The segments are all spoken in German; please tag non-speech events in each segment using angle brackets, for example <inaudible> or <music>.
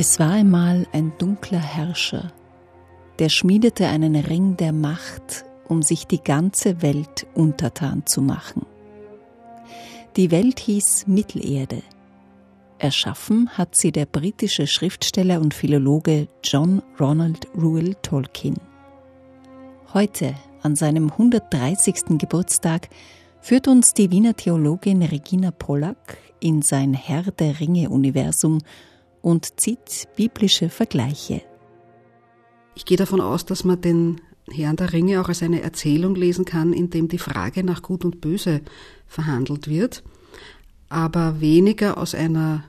Es war einmal ein dunkler Herrscher, der schmiedete einen Ring der Macht, um sich die ganze Welt untertan zu machen. Die Welt hieß Mittelerde. Erschaffen hat sie der britische Schriftsteller und Philologe John Ronald Reuel Tolkien. Heute, an seinem 130. Geburtstag, führt uns die Wiener Theologin Regina Pollack in sein Herr der Ringe-Universum und zieht biblische Vergleiche. Ich gehe davon aus, dass man den Herrn der Ringe auch als eine Erzählung lesen kann, in dem die Frage nach Gut und Böse verhandelt wird, aber weniger aus einer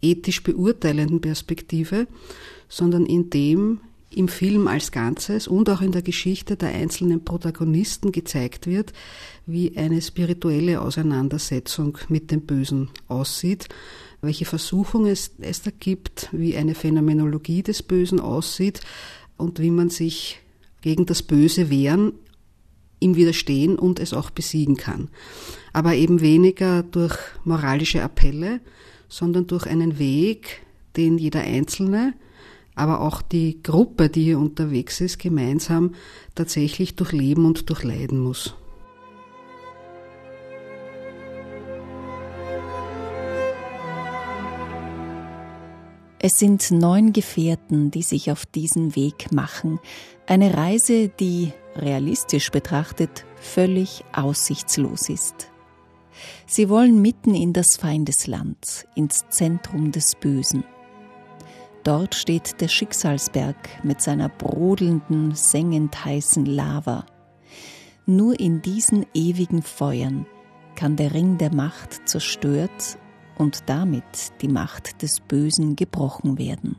ethisch beurteilenden Perspektive, sondern in dem im Film als Ganzes und auch in der Geschichte der einzelnen Protagonisten gezeigt wird, wie eine spirituelle Auseinandersetzung mit dem Bösen aussieht welche Versuchungen es, es da gibt, wie eine Phänomenologie des Bösen aussieht und wie man sich gegen das Böse wehren, ihm widerstehen und es auch besiegen kann. Aber eben weniger durch moralische Appelle, sondern durch einen Weg, den jeder Einzelne, aber auch die Gruppe, die hier unterwegs ist, gemeinsam tatsächlich durchleben und durchleiden muss. Es sind neun Gefährten, die sich auf diesen Weg machen. Eine Reise, die, realistisch betrachtet, völlig aussichtslos ist. Sie wollen mitten in das Feindesland, ins Zentrum des Bösen. Dort steht der Schicksalsberg mit seiner brodelnden, sengend heißen Lava. Nur in diesen ewigen Feuern kann der Ring der Macht zerstört und damit die Macht des Bösen gebrochen werden.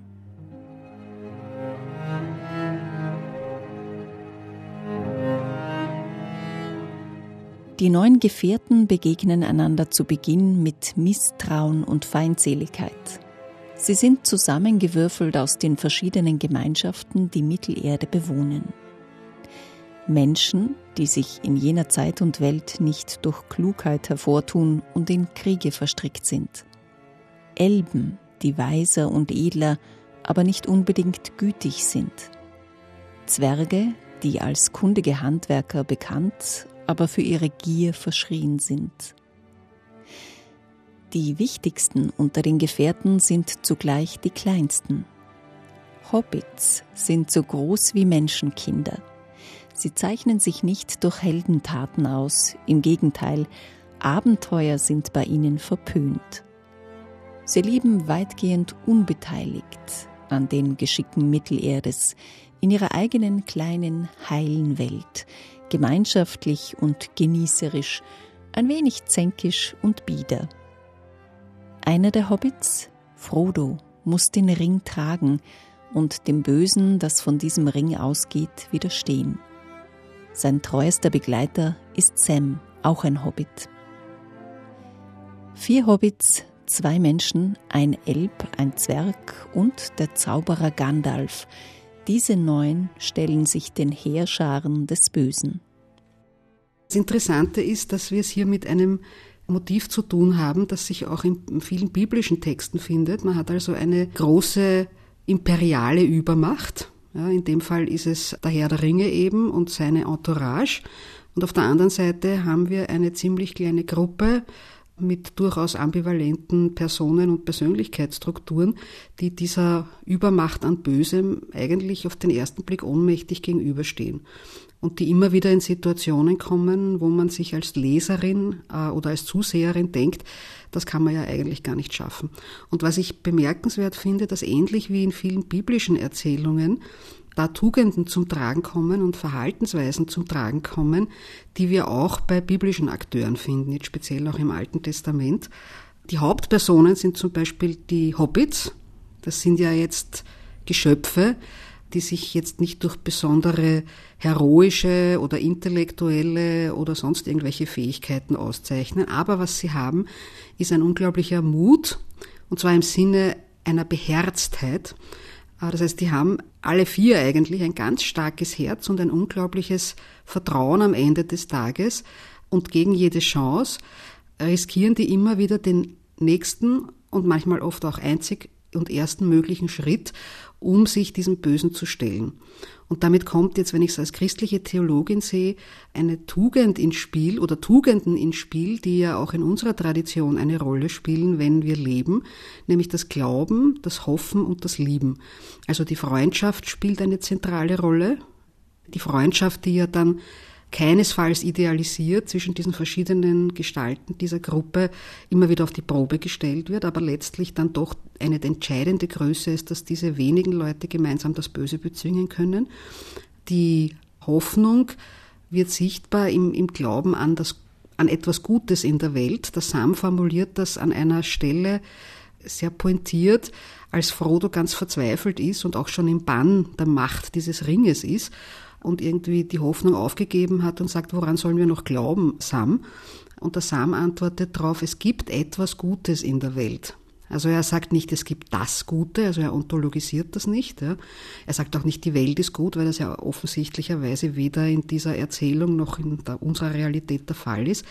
Die neuen Gefährten begegnen einander zu Beginn mit Misstrauen und Feindseligkeit. Sie sind zusammengewürfelt aus den verschiedenen Gemeinschaften, die Mittelerde bewohnen. Menschen, die sich in jener Zeit und Welt nicht durch Klugheit hervortun und in Kriege verstrickt sind. Elben, die weiser und edler, aber nicht unbedingt gütig sind. Zwerge, die als kundige Handwerker bekannt, aber für ihre Gier verschrien sind. Die wichtigsten unter den Gefährten sind zugleich die kleinsten. Hobbits sind so groß wie Menschenkinder. Sie zeichnen sich nicht durch Heldentaten aus, im Gegenteil, Abenteuer sind bei ihnen verpönt. Sie leben weitgehend unbeteiligt an den Geschicken Mittelerdes, in ihrer eigenen kleinen, heilen Welt, gemeinschaftlich und genießerisch, ein wenig zänkisch und bieder. Einer der Hobbits, Frodo, muss den Ring tragen und dem Bösen, das von diesem Ring ausgeht, widerstehen. Sein treuester Begleiter ist Sam, auch ein Hobbit. Vier Hobbits, zwei Menschen, ein Elb, ein Zwerg und der Zauberer Gandalf. Diese neun stellen sich den Heerscharen des Bösen. Das Interessante ist, dass wir es hier mit einem Motiv zu tun haben, das sich auch in vielen biblischen Texten findet. Man hat also eine große imperiale Übermacht, ja, in dem Fall ist es der Herr der Ringe eben und seine Entourage. Und auf der anderen Seite haben wir eine ziemlich kleine Gruppe mit durchaus ambivalenten Personen und Persönlichkeitsstrukturen, die dieser Übermacht an Bösem eigentlich auf den ersten Blick ohnmächtig gegenüberstehen und die immer wieder in Situationen kommen, wo man sich als Leserin äh, oder als Zuseherin denkt, das kann man ja eigentlich gar nicht schaffen. Und was ich bemerkenswert finde, dass ähnlich wie in vielen biblischen Erzählungen da Tugenden zum Tragen kommen und Verhaltensweisen zum Tragen kommen, die wir auch bei biblischen Akteuren finden, jetzt speziell auch im Alten Testament. Die Hauptpersonen sind zum Beispiel die Hobbits. Das sind ja jetzt Geschöpfe, die sich jetzt nicht durch besondere heroische oder intellektuelle oder sonst irgendwelche Fähigkeiten auszeichnen. Aber was sie haben, ist ein unglaublicher Mut, und zwar im Sinne einer Beherztheit. Ah, das heißt, die haben alle vier eigentlich ein ganz starkes Herz und ein unglaubliches Vertrauen am Ende des Tages. Und gegen jede Chance riskieren die immer wieder den nächsten und manchmal oft auch einzig und ersten möglichen Schritt, um sich diesem Bösen zu stellen. Und damit kommt jetzt, wenn ich es als christliche Theologin sehe, eine Tugend ins Spiel oder Tugenden ins Spiel, die ja auch in unserer Tradition eine Rolle spielen, wenn wir leben, nämlich das Glauben, das Hoffen und das Lieben. Also die Freundschaft spielt eine zentrale Rolle. Die Freundschaft, die ja dann keinesfalls idealisiert zwischen diesen verschiedenen Gestalten dieser Gruppe immer wieder auf die Probe gestellt wird, aber letztlich dann doch eine entscheidende Größe ist, dass diese wenigen Leute gemeinsam das Böse bezwingen können. Die Hoffnung wird sichtbar im, im Glauben an, das, an etwas Gutes in der Welt. Der Sam formuliert das an einer Stelle sehr pointiert, als Frodo ganz verzweifelt ist und auch schon im Bann der Macht dieses Ringes ist und irgendwie die Hoffnung aufgegeben hat und sagt, woran sollen wir noch glauben, Sam? Und der Sam antwortet darauf, es gibt etwas Gutes in der Welt. Also er sagt nicht, es gibt das Gute, also er ontologisiert das nicht. Ja. Er sagt auch nicht, die Welt ist gut, weil das ja offensichtlicherweise weder in dieser Erzählung noch in der, unserer Realität der Fall ist.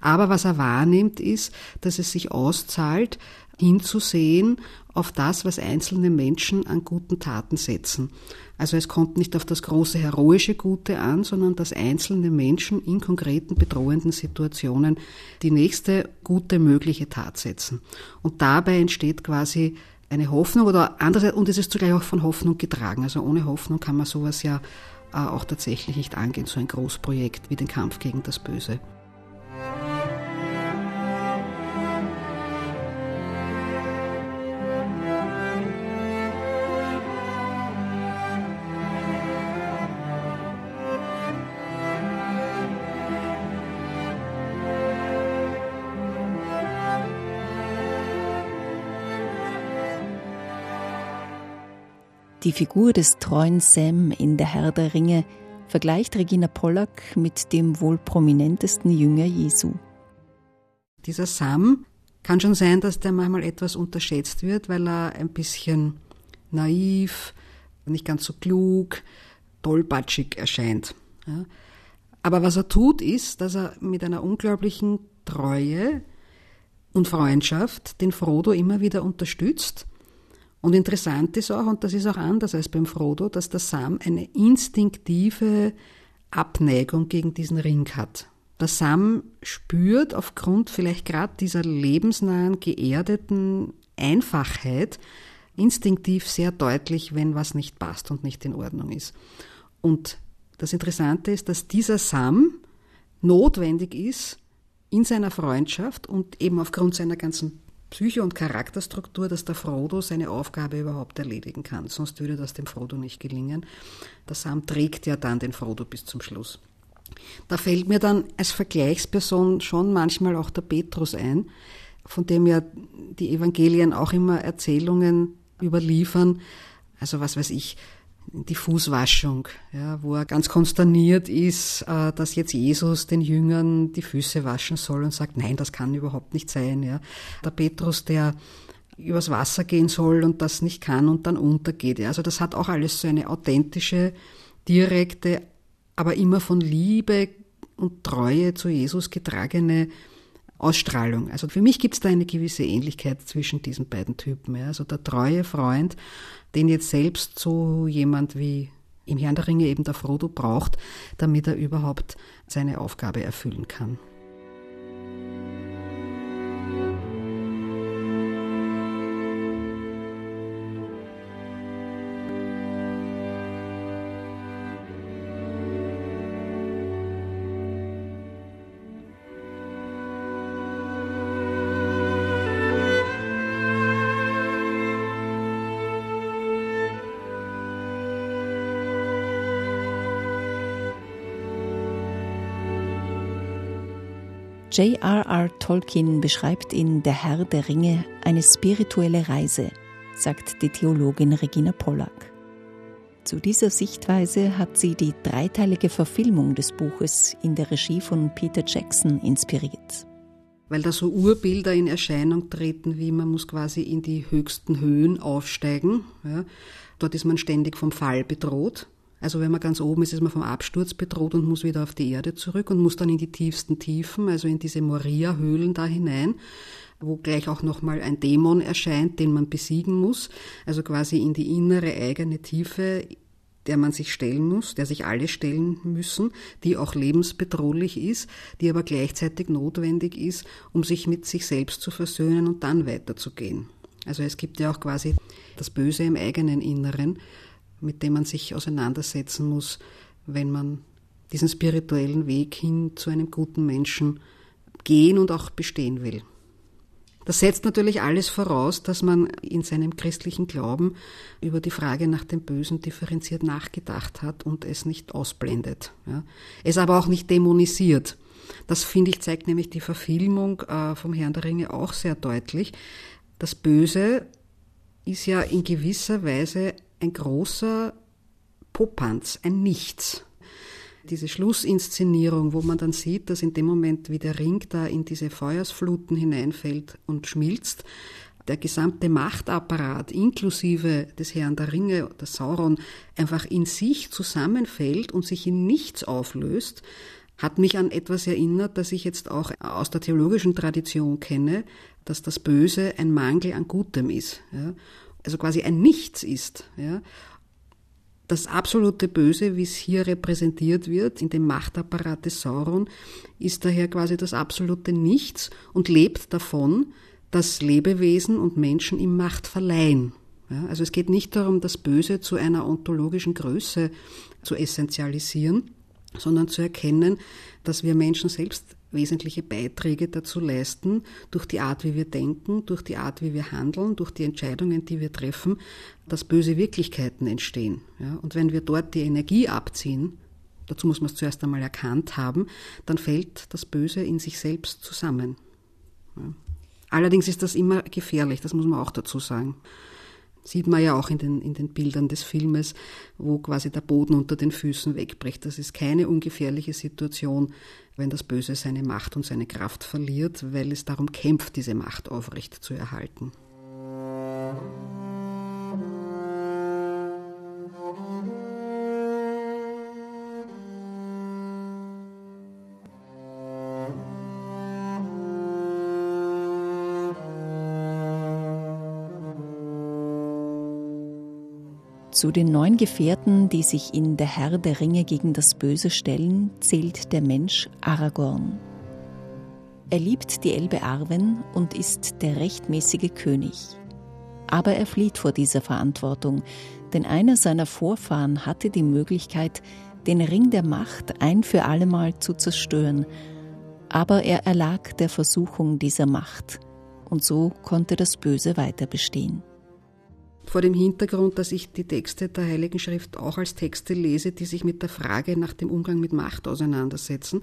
Aber was er wahrnimmt, ist, dass es sich auszahlt, hinzusehen auf das, was einzelne Menschen an guten Taten setzen. Also es kommt nicht auf das große heroische Gute an, sondern dass einzelne Menschen in konkreten bedrohenden Situationen die nächste gute mögliche Tat setzen. Und dabei entsteht quasi eine Hoffnung oder andererseits, und es ist zugleich auch von Hoffnung getragen. Also ohne Hoffnung kann man sowas ja äh, auch tatsächlich nicht angehen, so ein Großprojekt wie den Kampf gegen das Böse. Die Figur des treuen Sam in Der Herr der Ringe vergleicht Regina Pollack mit dem wohl prominentesten Jünger Jesu. Dieser Sam kann schon sein, dass der manchmal etwas unterschätzt wird, weil er ein bisschen naiv, nicht ganz so klug, tollpatschig erscheint. Aber was er tut, ist, dass er mit einer unglaublichen Treue und Freundschaft den Frodo immer wieder unterstützt und interessant ist auch, und das ist auch anders als beim Frodo, dass der Sam eine instinktive Abneigung gegen diesen Ring hat. Der Sam spürt aufgrund vielleicht gerade dieser lebensnahen, geerdeten Einfachheit instinktiv sehr deutlich, wenn was nicht passt und nicht in Ordnung ist. Und das Interessante ist, dass dieser Sam notwendig ist in seiner Freundschaft und eben aufgrund seiner ganzen Psyche und Charakterstruktur, dass der Frodo seine Aufgabe überhaupt erledigen kann. Sonst würde das dem Frodo nicht gelingen. Der Sam trägt ja dann den Frodo bis zum Schluss. Da fällt mir dann als Vergleichsperson schon manchmal auch der Petrus ein, von dem ja die Evangelien auch immer Erzählungen überliefern. Also was weiß ich, die Fußwaschung, ja, wo er ganz konsterniert ist, äh, dass jetzt Jesus den Jüngern die Füße waschen soll und sagt, nein, das kann überhaupt nicht sein. Ja. Der Petrus, der übers Wasser gehen soll und das nicht kann und dann untergeht. Ja. Also das hat auch alles so eine authentische, direkte, aber immer von Liebe und Treue zu Jesus getragene Ausstrahlung. Also für mich gibt es da eine gewisse Ähnlichkeit zwischen diesen beiden Typen. Ja. Also der treue Freund, den jetzt selbst so jemand wie im Herrn der Ringe eben der Frodo braucht, damit er überhaupt seine Aufgabe erfüllen kann. J.R.R. Tolkien beschreibt in Der Herr der Ringe eine spirituelle Reise, sagt die Theologin Regina Pollack. Zu dieser Sichtweise hat sie die dreiteilige Verfilmung des Buches in der Regie von Peter Jackson inspiriert. Weil da so Urbilder in Erscheinung treten, wie man muss quasi in die höchsten Höhen aufsteigen. Ja. Dort ist man ständig vom Fall bedroht. Also wenn man ganz oben ist, ist man vom Absturz bedroht und muss wieder auf die Erde zurück und muss dann in die tiefsten Tiefen, also in diese Moria-Höhlen da hinein. wo gleich auch nochmal ein Dämon erscheint, den man besiegen muss, also quasi in die innere eigene Tiefe, der man sich stellen muss, der sich alle stellen müssen, die auch lebensbedrohlich ist, die aber gleichzeitig notwendig ist, um sich mit sich selbst zu versöhnen und dann weiterzugehen. Also es gibt ja auch quasi das Böse im eigenen Inneren, mit dem man sich auseinandersetzen muss, wenn man diesen spirituellen Weg hin zu einem guten Menschen gehen und auch bestehen will. Das setzt natürlich alles voraus, dass man in seinem christlichen Glauben über die Frage nach dem Bösen differenziert nachgedacht hat und es nicht ausblendet. Ja. Es aber auch nicht dämonisiert. Das finde ich zeigt nämlich die Verfilmung äh, vom Herrn der Ringe auch sehr deutlich. Das Böse ist ja in gewisser Weise ein großer Popanz, ein Nichts diese Schlussinszenierung, wo man dann sieht, dass in dem Moment, wie der Ring da in diese Feuersfluten hineinfällt und schmilzt, der gesamte Machtapparat inklusive des Herrn der Ringe, der Sauron, einfach in sich zusammenfällt und sich in nichts auflöst, hat mich an etwas erinnert, das ich jetzt auch aus der theologischen Tradition kenne, dass das Böse ein Mangel an Gutem ist. Ja? Also quasi ein Nichts ist. Ja? Das absolute Böse, wie es hier repräsentiert wird, in dem Machtapparat des Sauron, ist daher quasi das absolute Nichts und lebt davon, dass Lebewesen und Menschen ihm Macht verleihen. Ja, also es geht nicht darum, das Böse zu einer ontologischen Größe zu essentialisieren, sondern zu erkennen, dass wir Menschen selbst wesentliche Beiträge dazu leisten, durch die Art, wie wir denken, durch die Art, wie wir handeln, durch die Entscheidungen, die wir treffen, dass böse Wirklichkeiten entstehen. Ja, und wenn wir dort die Energie abziehen, dazu muss man es zuerst einmal erkannt haben, dann fällt das Böse in sich selbst zusammen. Ja. Allerdings ist das immer gefährlich, das muss man auch dazu sagen. Sieht man ja auch in den, in den Bildern des Filmes, wo quasi der Boden unter den Füßen wegbricht. Das ist keine ungefährliche Situation, wenn das Böse seine Macht und seine Kraft verliert, weil es darum kämpft, diese Macht aufrecht zu erhalten. Zu den neun Gefährten, die sich in Der Herr der Ringe gegen das Böse stellen, zählt der Mensch Aragorn. Er liebt die Elbe Arwen und ist der rechtmäßige König. Aber er flieht vor dieser Verantwortung, denn einer seiner Vorfahren hatte die Möglichkeit, den Ring der Macht ein für allemal zu zerstören, aber er erlag der Versuchung dieser Macht, und so konnte das Böse weiter bestehen vor dem Hintergrund, dass ich die Texte der Heiligen Schrift auch als Texte lese, die sich mit der Frage nach dem Umgang mit Macht auseinandersetzen,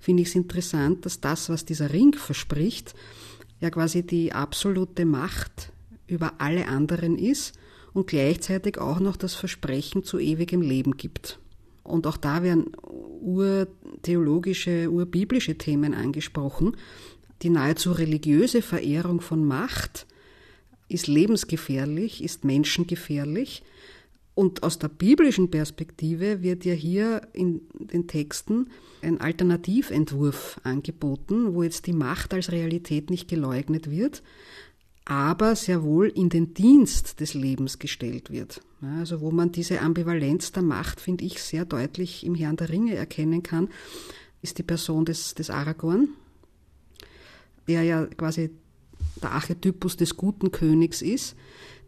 finde ich es interessant, dass das, was dieser Ring verspricht, ja quasi die absolute Macht über alle anderen ist und gleichzeitig auch noch das Versprechen zu ewigem Leben gibt. Und auch da werden urtheologische, urbiblische Themen angesprochen. Die nahezu religiöse Verehrung von Macht ist lebensgefährlich, ist menschengefährlich. Und aus der biblischen Perspektive wird ja hier in den Texten ein Alternativentwurf angeboten, wo jetzt die Macht als Realität nicht geleugnet wird, aber sehr wohl in den Dienst des Lebens gestellt wird. Also wo man diese Ambivalenz der Macht, finde ich, sehr deutlich im Herrn der Ringe erkennen kann, ist die Person des, des Aragorn, der ja quasi der Archetypus des guten Königs ist,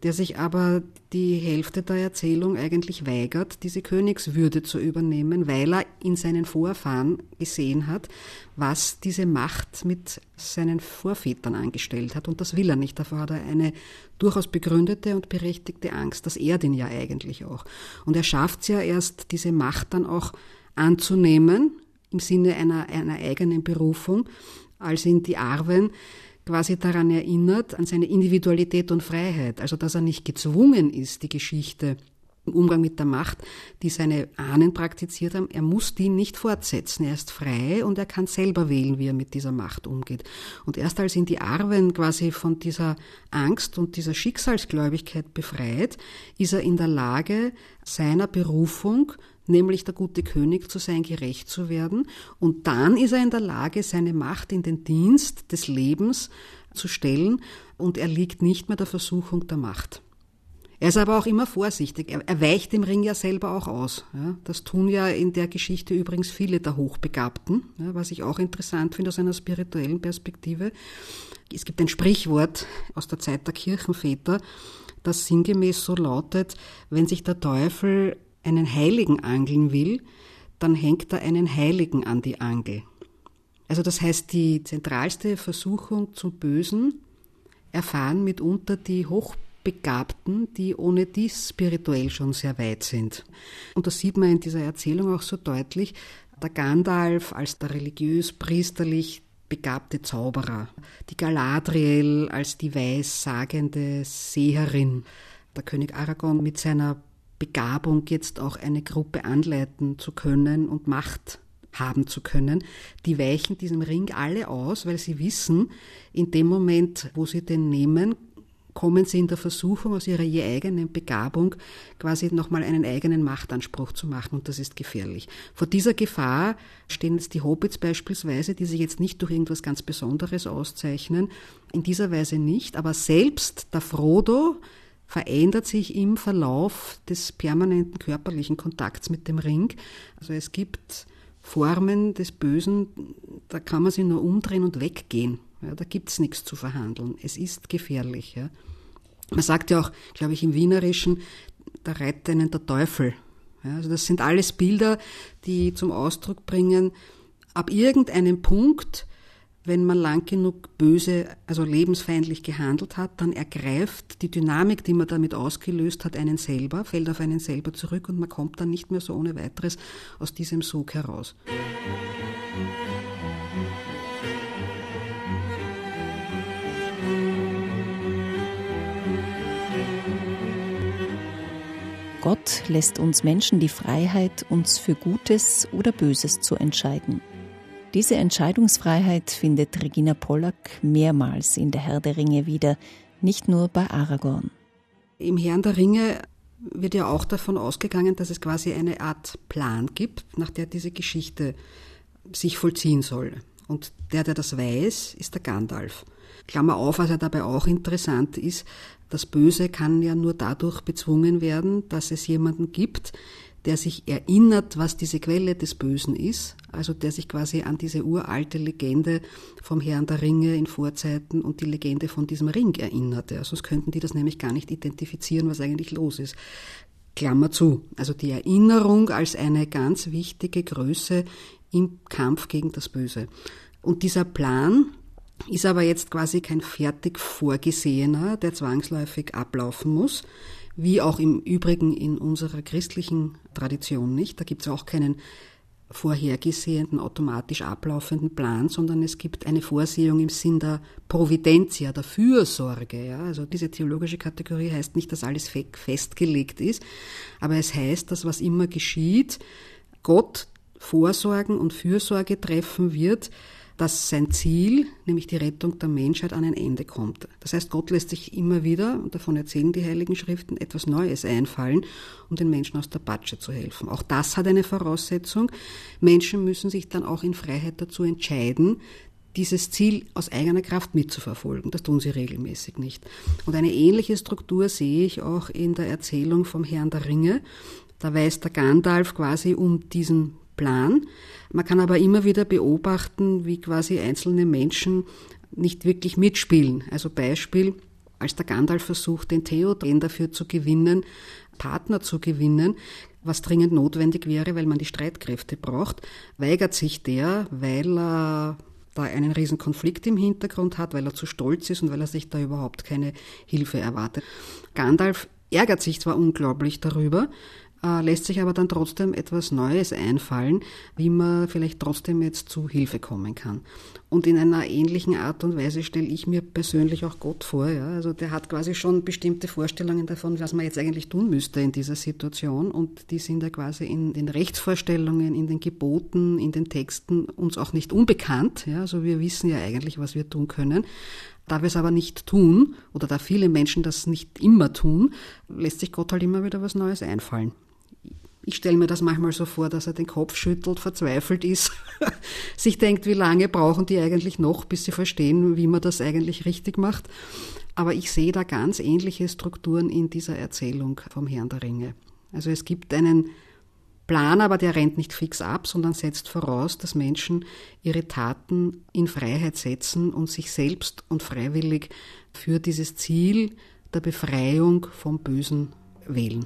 der sich aber die Hälfte der Erzählung eigentlich weigert, diese Königswürde zu übernehmen, weil er in seinen Vorfahren gesehen hat, was diese Macht mit seinen Vorvätern angestellt hat. Und das will er nicht. Davor hat er eine durchaus begründete und berechtigte Angst. Das ehrt ihn ja eigentlich auch. Und er schafft es ja erst, diese Macht dann auch anzunehmen, im Sinne einer, einer eigenen Berufung, als ihn die Arwen quasi daran erinnert, an seine Individualität und Freiheit. Also, dass er nicht gezwungen ist, die Geschichte im Umgang mit der Macht, die seine Ahnen praktiziert haben, er muss die nicht fortsetzen. Er ist frei und er kann selber wählen, wie er mit dieser Macht umgeht. Und erst als ihn die Arwen quasi von dieser Angst und dieser Schicksalsgläubigkeit befreit, ist er in der Lage, seiner Berufung nämlich der gute König zu sein, gerecht zu werden. Und dann ist er in der Lage, seine Macht in den Dienst des Lebens zu stellen und er liegt nicht mehr der Versuchung der Macht. Er ist aber auch immer vorsichtig. Er, weicht dem Ring ja selber auch aus. Das tun ja in der Geschichte übrigens viele der Hochbegabten, was ich auch interessant finde aus einer spirituellen Perspektive. Es gibt ein Sprichwort aus der Zeit der Kirchenväter, das sinngemäß so lautet, wenn sich der Teufel einen Heiligen angeln will, dann hängt er einen Heiligen an die Angel. Also das heißt, die zentralste Versuchung zum Bösen erfahren mitunter die Hochbegabten, die ohne dies spirituell schon sehr weit sind. Und das sieht man in dieser Erzählung auch so deutlich. Der Gandalf als der religiös-priesterlich begabte Zauberer, die Galadriel als die weissagende Seherin, der König Aragorn mit seiner Begabung jetzt auch eine Gruppe anleiten zu können und Macht haben zu können, die weichen diesem Ring alle aus, weil sie wissen, in dem Moment, wo sie den nehmen, kommen sie in der Versuchung, aus ihrer je eigenen Begabung quasi nochmal einen eigenen Machtanspruch zu machen. Und das ist gefährlich. Vor dieser Gefahr stehen jetzt die Hobbits beispielsweise, die sich jetzt nicht durch irgendwas ganz Besonderes auszeichnen, in dieser Weise nicht, aber selbst der Frodo verändert sich im Verlauf des permanenten körperlichen Kontakts mit dem Ring. Also es gibt Formen des Bösen, da kann man sich nur umdrehen und weggehen. Ja, da gibt es nichts zu verhandeln. Es ist gefährlich. Ja. Man sagt ja auch, glaube ich, im Wienerischen, da reitet einen der Teufel. Ja, also das sind alles Bilder, die zum Ausdruck bringen, ab irgendeinem Punkt wenn man lang genug böse, also lebensfeindlich gehandelt hat, dann ergreift die Dynamik, die man damit ausgelöst hat, einen selber, fällt auf einen selber zurück und man kommt dann nicht mehr so ohne weiteres aus diesem Sog heraus. Gott lässt uns Menschen die Freiheit, uns für Gutes oder Böses zu entscheiden. Diese Entscheidungsfreiheit findet Regina Pollack mehrmals in der Herr der Ringe wieder, nicht nur bei Aragorn. Im Herrn der Ringe wird ja auch davon ausgegangen, dass es quasi eine Art Plan gibt, nach der diese Geschichte sich vollziehen soll. Und der, der das weiß, ist der Gandalf. Klammer auf, was ja dabei auch interessant ist, das Böse kann ja nur dadurch bezwungen werden, dass es jemanden gibt, der sich erinnert, was diese Quelle des Bösen ist, also der sich quasi an diese uralte Legende vom Herrn der Ringe in Vorzeiten und die Legende von diesem Ring erinnert. Ja, sonst könnten die das nämlich gar nicht identifizieren, was eigentlich los ist. Klammer zu. Also die Erinnerung als eine ganz wichtige Größe im Kampf gegen das Böse. Und dieser Plan ist aber jetzt quasi kein fertig vorgesehener, der zwangsläufig ablaufen muss, wie auch im Übrigen in unserer christlichen Tradition nicht. Da gibt es auch keinen vorhergesehenen, automatisch ablaufenden Plan, sondern es gibt eine Vorsehung im Sinn der Providentia, der Fürsorge. Ja? Also diese theologische Kategorie heißt nicht, dass alles festgelegt ist, aber es heißt, dass was immer geschieht, Gott Vorsorgen und Fürsorge treffen wird, dass sein Ziel, nämlich die Rettung der Menschheit, an ein Ende kommt. Das heißt, Gott lässt sich immer wieder, und davon erzählen die Heiligen Schriften, etwas Neues einfallen, um den Menschen aus der Patsche zu helfen. Auch das hat eine Voraussetzung. Menschen müssen sich dann auch in Freiheit dazu entscheiden, dieses Ziel aus eigener Kraft mitzuverfolgen. Das tun sie regelmäßig nicht. Und eine ähnliche Struktur sehe ich auch in der Erzählung vom Herrn der Ringe. Da weiß der Gandalf quasi um diesen Plan. Man kann aber immer wieder beobachten, wie quasi einzelne Menschen nicht wirklich mitspielen. Also Beispiel, als der Gandalf versucht, den Theoden dafür zu gewinnen, Partner zu gewinnen, was dringend notwendig wäre, weil man die Streitkräfte braucht, weigert sich der, weil er da einen riesen Konflikt im Hintergrund hat, weil er zu stolz ist und weil er sich da überhaupt keine Hilfe erwartet. Gandalf ärgert sich zwar unglaublich darüber, lässt sich aber dann trotzdem etwas Neues einfallen, wie man vielleicht trotzdem jetzt zu Hilfe kommen kann. Und in einer ähnlichen Art und Weise stelle ich mir persönlich auch Gott vor. Ja? Also der hat quasi schon bestimmte Vorstellungen davon, was man jetzt eigentlich tun müsste in dieser Situation. Und die sind ja quasi in den Rechtsvorstellungen, in den Geboten, in den Texten uns auch nicht unbekannt. Ja? Also wir wissen ja eigentlich, was wir tun können. Da wir es aber nicht tun, oder da viele Menschen das nicht immer tun, lässt sich Gott halt immer wieder was Neues einfallen Ich stelle mir das manchmal so vor, dass er den Kopf schüttelt, verzweifelt ist, <laughs> sich denkt, wie lange brauchen die eigentlich noch, bis sie verstehen, wie man das eigentlich richtig macht. Aber ich sehe da ganz ähnliche Strukturen in dieser Erzählung vom Herrn der Ringe. Also es gibt einen Plan, aber der rennt nicht fix ab, sondern setzt voraus, dass Menschen ihre Taten in Freiheit setzen und sich selbst und freiwillig für dieses Ziel der Befreiung vom Bösen wählen.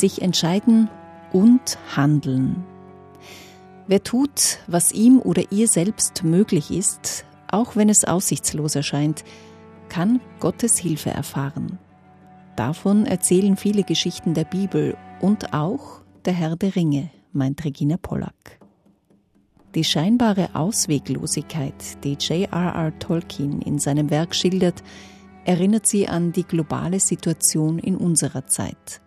Sich entscheiden und handeln. Wer tut, was ihm oder ihr selbst möglich ist, auch wenn es aussichtslos erscheint, kann Gottes Hilfe erfahren. Davon erzählen viele Geschichten der Bibel und auch der Herr der Ringe, meint Regina Pollack. Die scheinbare Ausweglosigkeit, die J.R.R. Tolkien in seinem Werk schildert, erinnert sie an die globale Situation in unserer Zeit.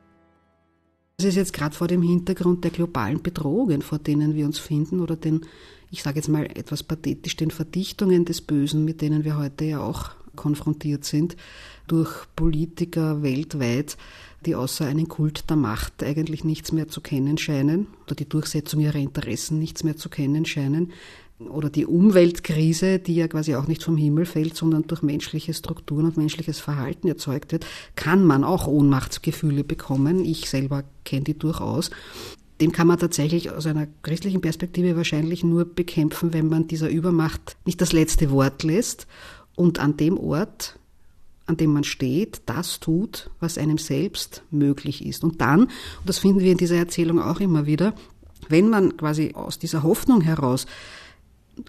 Es ist jetzt gerade vor dem Hintergrund der globalen Bedrohungen, vor denen wir uns finden, oder den ich sage jetzt mal etwas pathetisch, den Verdichtungen des Bösen, mit denen wir heute ja auch konfrontiert sind, durch Politiker weltweit, die außer einen Kult der Macht eigentlich nichts mehr zu kennen scheinen oder die Durchsetzung ihrer Interessen nichts mehr zu kennen scheinen. Oder die Umweltkrise, die ja quasi auch nicht vom Himmel fällt, sondern durch menschliche Strukturen und menschliches Verhalten erzeugt wird, kann man auch Ohnmachtsgefühle bekommen. Ich selber kenne die durchaus dem kann man tatsächlich aus einer christlichen Perspektive wahrscheinlich nur bekämpfen, wenn man dieser Übermacht nicht das letzte Wort lässt und an dem Ort, an dem man steht, das tut, was einem selbst möglich ist. Und dann, und das finden wir in dieser Erzählung auch immer wieder, wenn man quasi aus dieser Hoffnung heraus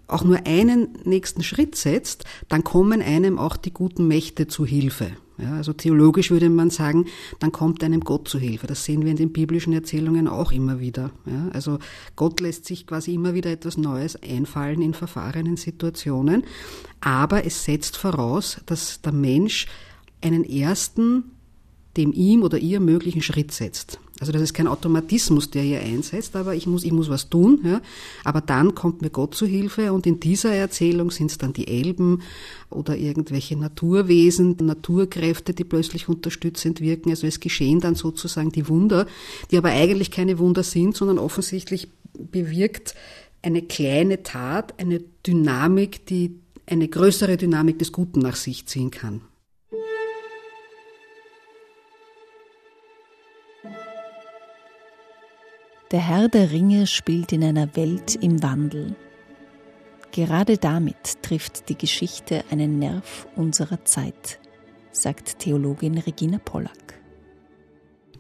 auch nur einen nächsten Schritt setzt, dann kommen einem auch die guten Mächte zu Hilfe. Ja, also theologisch würde man sagen, dann kommt einem Gott zu Hilfe. Das sehen wir in den biblischen Erzählungen auch immer wieder. Ja, also Gott lässt sich quasi immer wieder etwas Neues einfallen in verfahrenen Situationen, aber es setzt voraus, dass der Mensch einen ersten, dem ihm oder ihr möglichen Schritt setzt. Also das ist kein Automatismus, der hier einsetzt, aber ich muss, ich muss was tun. Ja. Aber dann kommt mir Gott zu Hilfe und in dieser Erzählung sind es dann die Elben oder irgendwelche Naturwesen, Naturkräfte, die plötzlich unterstützend wirken. Also es geschehen dann sozusagen die Wunder, die aber eigentlich keine Wunder sind, sondern offensichtlich bewirkt eine kleine Tat, eine Dynamik, die eine größere Dynamik des Guten nach sich ziehen kann. Der Herr der Ringe spielt in einer Welt im Wandel. Gerade damit trifft die Geschichte einen Nerv unserer Zeit, sagt Theologin Regina Pollack.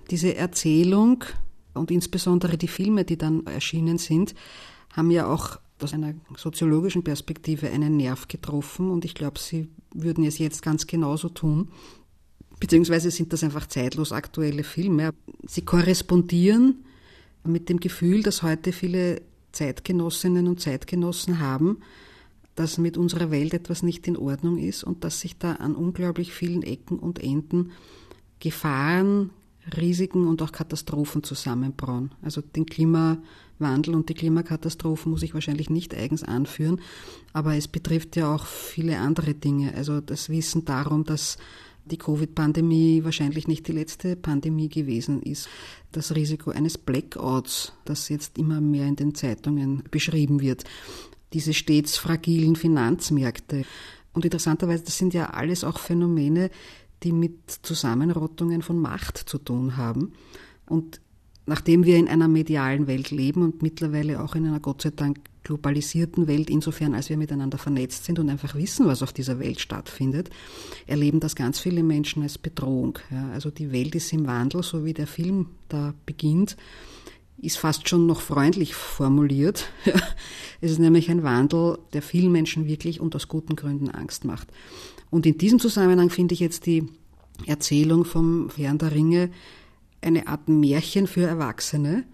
Diese Erzählung und insbesondere die Filme, die dann erschienen sind, haben ja auch aus einer soziologischen Perspektive einen Nerv getroffen und ich glaube, sie würden es jetzt ganz genauso tun. Beziehungsweise sind das einfach zeitlos aktuelle Filme. Sie korrespondieren mit dem Gefühl, dass heute viele Zeitgenossinnen und Zeitgenossen haben, dass mit unserer Welt etwas nicht in Ordnung ist und dass sich da an unglaublich vielen Ecken und Enden Gefahren, Risiken und auch Katastrophen zusammenbrauen. Also den Klimawandel und die Klimakatastrophen muss ich wahrscheinlich nicht eigens anführen, aber es betrifft ja auch viele andere Dinge. Also das Wissen darum, dass die Covid-Pandemie wahrscheinlich nicht die letzte Pandemie gewesen ist. Das Risiko eines Blackouts, das jetzt immer mehr in den Zeitungen beschrieben wird. Diese stets fragilen Finanzmärkte. Und interessanterweise, das sind ja alles auch Phänomene, die mit Zusammenrottungen von Macht zu tun haben. Und nachdem wir in einer medialen Welt leben und mittlerweile auch in einer Gott sei Dank globalisierten Welt, insofern als wir miteinander vernetzt sind und einfach wissen, was auf dieser Welt stattfindet, erleben das ganz viele Menschen als Bedrohung. Ja, also die Welt ist im Wandel, so wie der Film da beginnt, ist fast schon noch freundlich formuliert. <laughs> es ist nämlich ein Wandel, der vielen Menschen wirklich und aus guten Gründen Angst macht. Und in diesem Zusammenhang finde ich jetzt die Erzählung vom Herrn der Ringe eine Art Märchen für Erwachsene,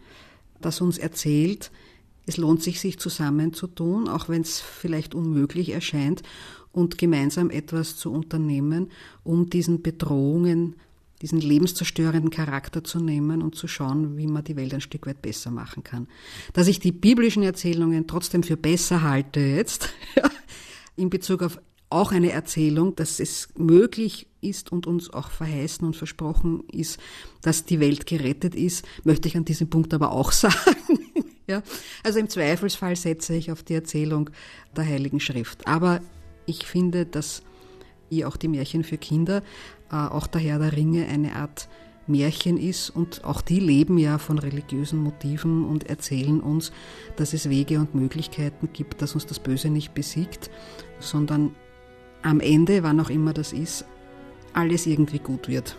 das uns erzählt, es lohnt sich, sich zusammenzutun, auch wenn es vielleicht unmöglich erscheint, und gemeinsam etwas zu unternehmen, um diesen Bedrohungen, diesen lebenszerstörenden Charakter zu nehmen und zu schauen, wie man die Welt ein Stück weit besser machen kann. Dass ich die biblischen Erzählungen trotzdem für besser halte jetzt, <laughs> in Bezug auf auch eine Erzählung, dass es möglich ist und uns auch verheißen und versprochen ist, dass die Welt gerettet ist, möchte ich an diesem Punkt aber auch <laughs> sagen. Ja, also im Zweifelsfall setze ich auf die Erzählung der Heiligen Schrift. Aber ich finde, dass wie auch die Märchen für Kinder, äh, auch der Herr der Ringe eine Art Märchen ist und auch die leben ja von religiösen Motiven und erzählen uns, dass es Wege und Möglichkeiten gibt, dass uns das Böse nicht besiegt, sondern am Ende, wann auch immer das ist, alles irgendwie gut wird.